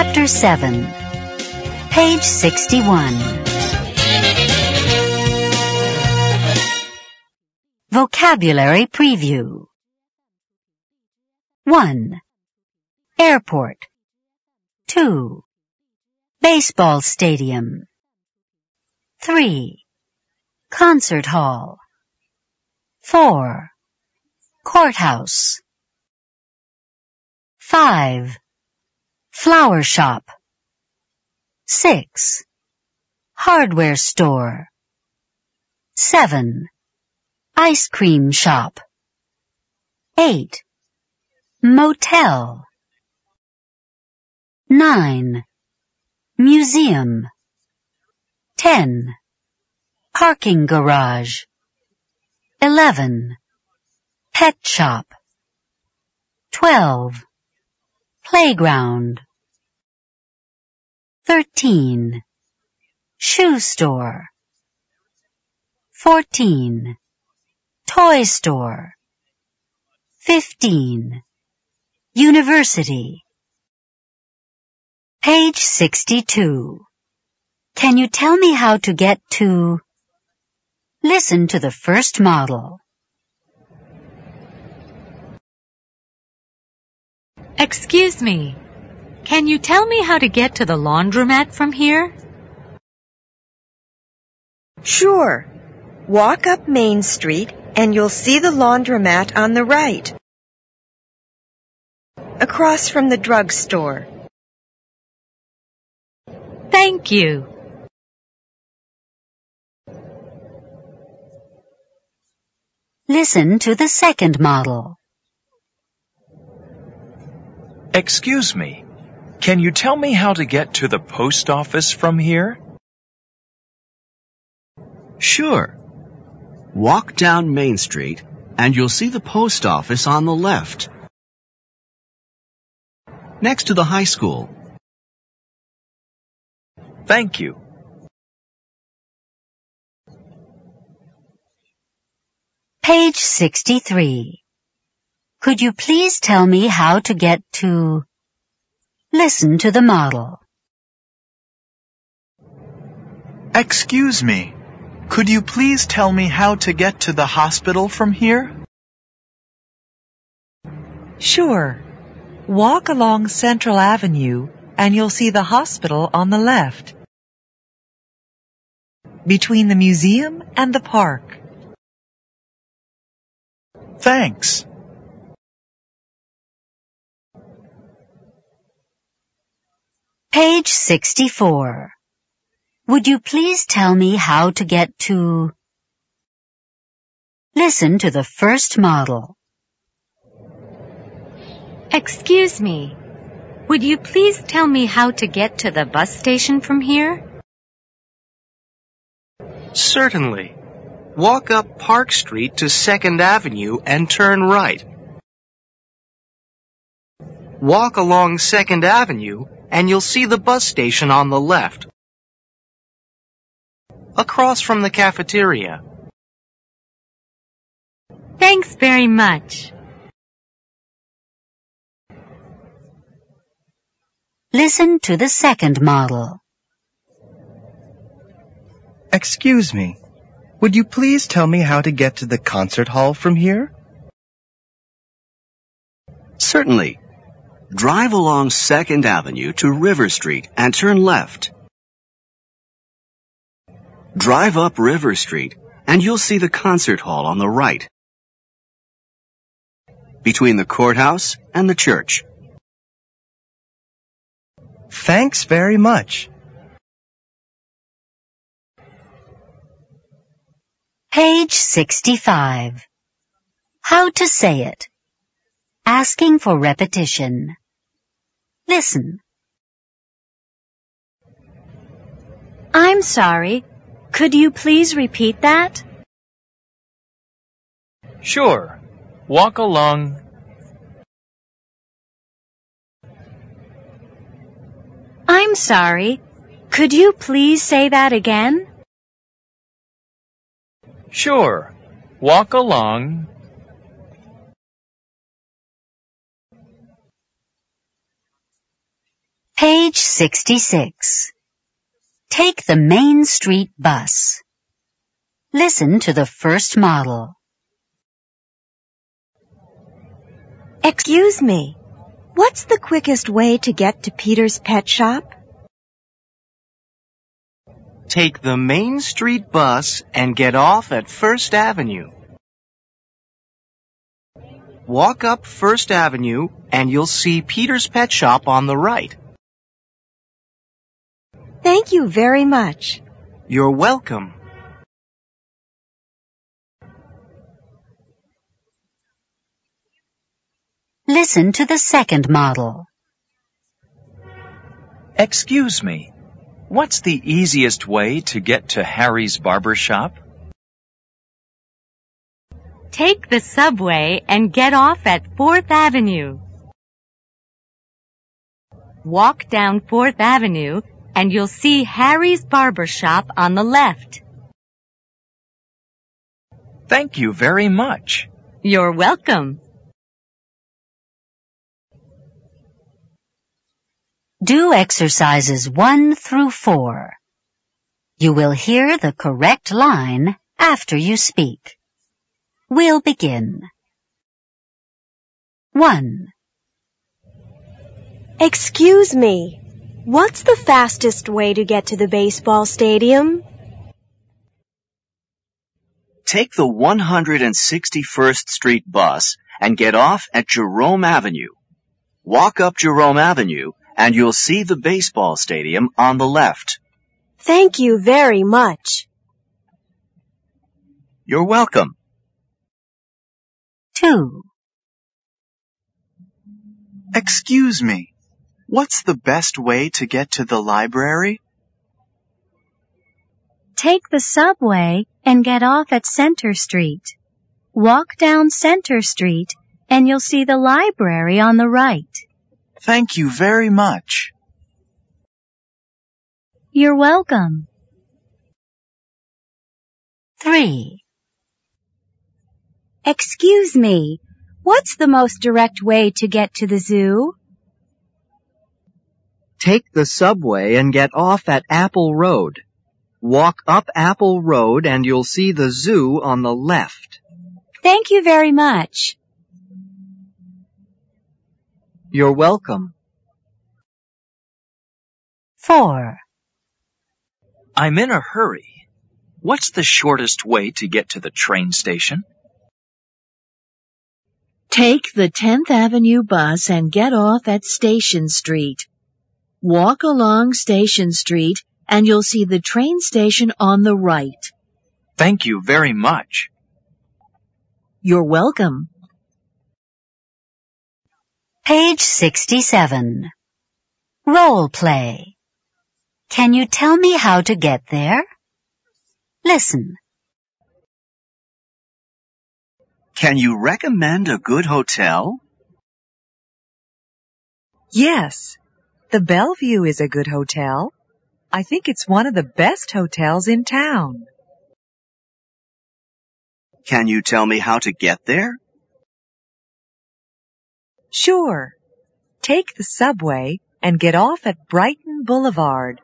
Chapter 7 Page 61 Vocabulary Preview 1. Airport 2. Baseball Stadium 3. Concert Hall 4. Courthouse 5. Flower Shop 6. Hardware Store 7. Ice Cream Shop 8. Motel 9. Museum 10. Parking garage 11. Pet shop 12. Playground 13. Shoe store 14. Toy store 15. University Page 62. Can you tell me how to get to... Listen to the first model. Excuse me. Can you tell me how to get to the laundromat from here? Sure. Walk up Main Street and you'll see the laundromat on the right. Across from the drugstore. Thank you. Listen to the second model. Excuse me. Can you tell me how to get to the post office from here? Sure. Walk down Main Street and you'll see the post office on the left. Next to the high school. Thank you. Page 63. Could you please tell me how to get to... Listen to the model. Excuse me. Could you please tell me how to get to the hospital from here? Sure. Walk along Central Avenue and you'll see the hospital on the left. Between the museum and the park. Thanks. Page 64. Would you please tell me how to get to... Listen to the first model. Excuse me. Would you please tell me how to get to the bus station from here? Certainly. Walk up Park Street to 2nd Avenue and turn right. Walk along 2nd Avenue and you'll see the bus station on the left. Across from the cafeteria. Thanks very much. Listen to the second model. Excuse me. Would you please tell me how to get to the concert hall from here? Certainly. Drive along 2nd Avenue to River Street and turn left. Drive up River Street and you'll see the concert hall on the right. Between the courthouse and the church. Thanks very much. Page 65. How to say it. Asking for repetition. Listen. I'm sorry. Could you please repeat that? Sure. Walk along. I'm sorry. Could you please say that again? Sure. Walk along. Page 66. Take the Main Street bus. Listen to the first model. Excuse me. What's the quickest way to get to Peter's pet shop? Take the Main Street bus and get off at First Avenue. Walk up First Avenue and you'll see Peter's Pet Shop on the right. Thank you very much. You're welcome. Listen to the second model. Excuse me. What's the easiest way to get to Harry's barber shop? Take the subway and get off at 4th Avenue. Walk down 4th Avenue and you'll see Harry's barber shop on the left. Thank you very much. You're welcome. Do exercises 1 through 4. You will hear the correct line after you speak. We'll begin. 1. Excuse me. What's the fastest way to get to the baseball stadium? Take the 161st Street bus and get off at Jerome Avenue. Walk up Jerome Avenue and you'll see the baseball stadium on the left. Thank you very much. You're welcome. 2. Excuse me. What's the best way to get to the library? Take the subway and get off at Center Street. Walk down Center Street and you'll see the library on the right. Thank you very much. You're welcome. 3. Excuse me. What's the most direct way to get to the zoo? Take the subway and get off at Apple Road. Walk up Apple Road and you'll see the zoo on the left. Thank you very much. You're welcome. 4. I'm in a hurry. What's the shortest way to get to the train station? Take the 10th Avenue bus and get off at Station Street. Walk along Station Street and you'll see the train station on the right. Thank you very much. You're welcome. Page 67. Role play. Can you tell me how to get there? Listen. Can you recommend a good hotel? Yes. The Bellevue is a good hotel. I think it's one of the best hotels in town. Can you tell me how to get there? Sure. Take the subway and get off at Brighton Boulevard.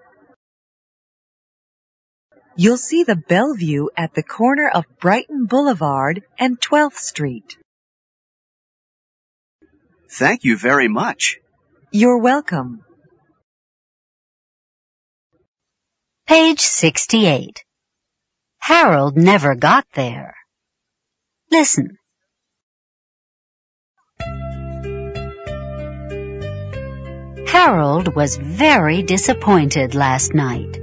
You'll see the Bellevue at the corner of Brighton Boulevard and 12th Street. Thank you very much. You're welcome. Page 68. Harold never got there. Listen. Harold was very disappointed last night.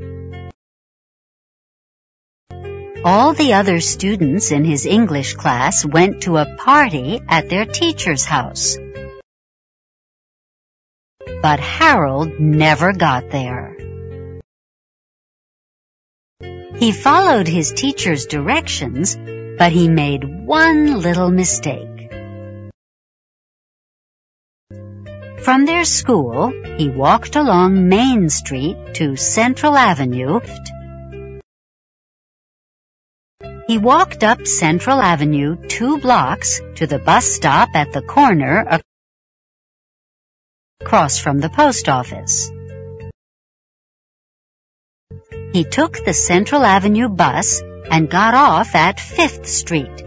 All the other students in his English class went to a party at their teacher's house. But Harold never got there. He followed his teacher's directions, but he made one little mistake. From their school, he walked along Main Street to Central Avenue. He walked up Central Avenue two blocks to the bus stop at the corner across from the post office. He took the Central Avenue bus and got off at 5th Street.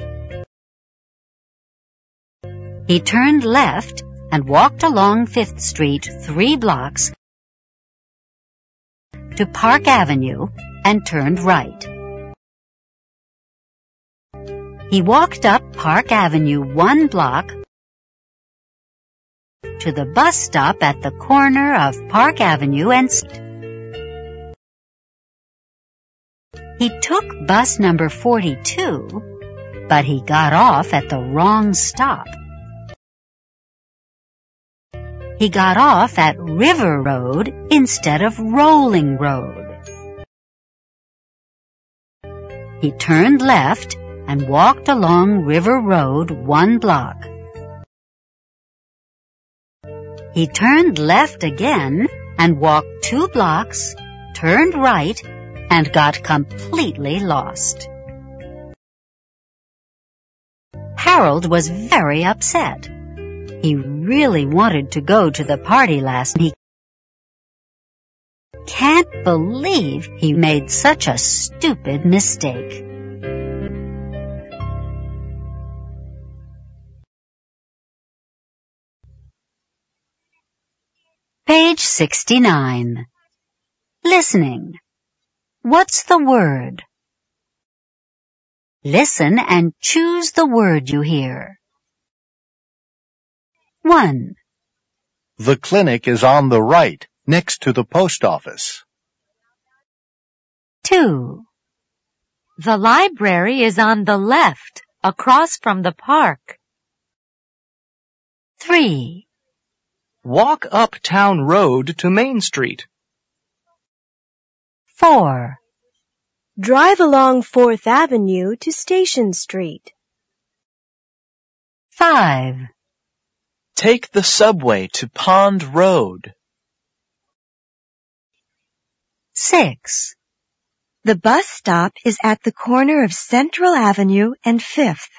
He turned left and walked along 5th Street three blocks to Park Avenue and turned right. He walked up Park Avenue one block to the bus stop at the corner of Park Avenue and He took bus number 42, but he got off at the wrong stop. He got off at River Road instead of Rolling Road. He turned left and walked along River Road one block. He turned left again and walked two blocks, turned right, and got completely lost. Harold was very upset. He really wanted to go to the party last night. Can't believe he made such a stupid mistake. Page 69. Listening. What's the word? Listen and choose the word you hear. 1. The clinic is on the right, next to the post office. 2. The library is on the left, across from the park. 3. Walk up Town Road to Main Street. 4. Drive along 4th Avenue to Station Street. 5. Take the subway to Pond Road. 6. The bus stop is at the corner of Central Avenue and 5th.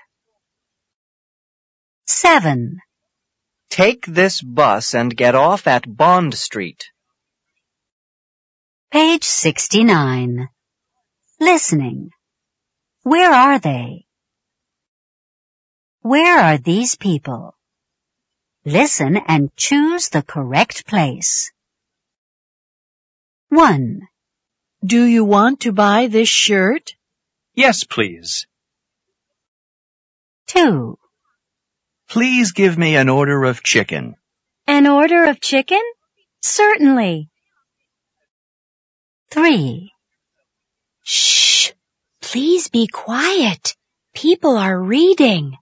7. Take this bus and get off at Bond Street. Page 69. Listening. Where are they? Where are these people? Listen and choose the correct place. 1. Do you want to buy this shirt? Yes, please. 2. Please give me an order of chicken. An order of chicken? Certainly. 3. Shh! Please be quiet. People are reading.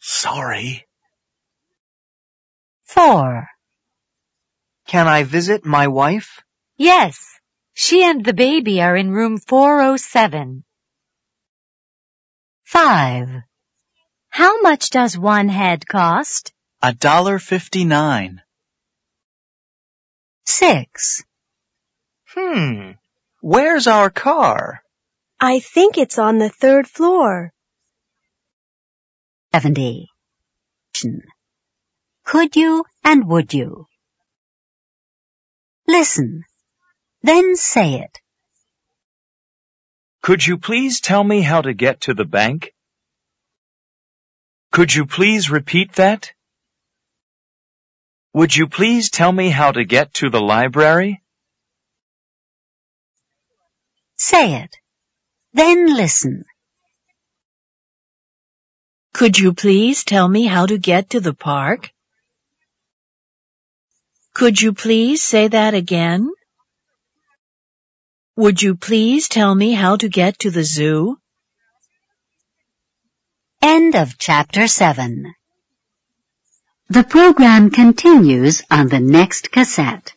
Sorry. 4. Can I visit my wife? Yes, she and the baby are in room 407. 5. How much does one head cost? A dollar fifty-nine. 6. Hmm. Where's our car? I think it's on the third floor. 70. Could you and would you? Listen. Then say it. Could you please tell me how to get to the bank? Could you please repeat that? Would you please tell me how to get to the library? Say it. Then listen. Could you please tell me how to get to the park? Could you please say that again? Would you please tell me how to get to the zoo? End of chapter 7. The program continues on the next cassette.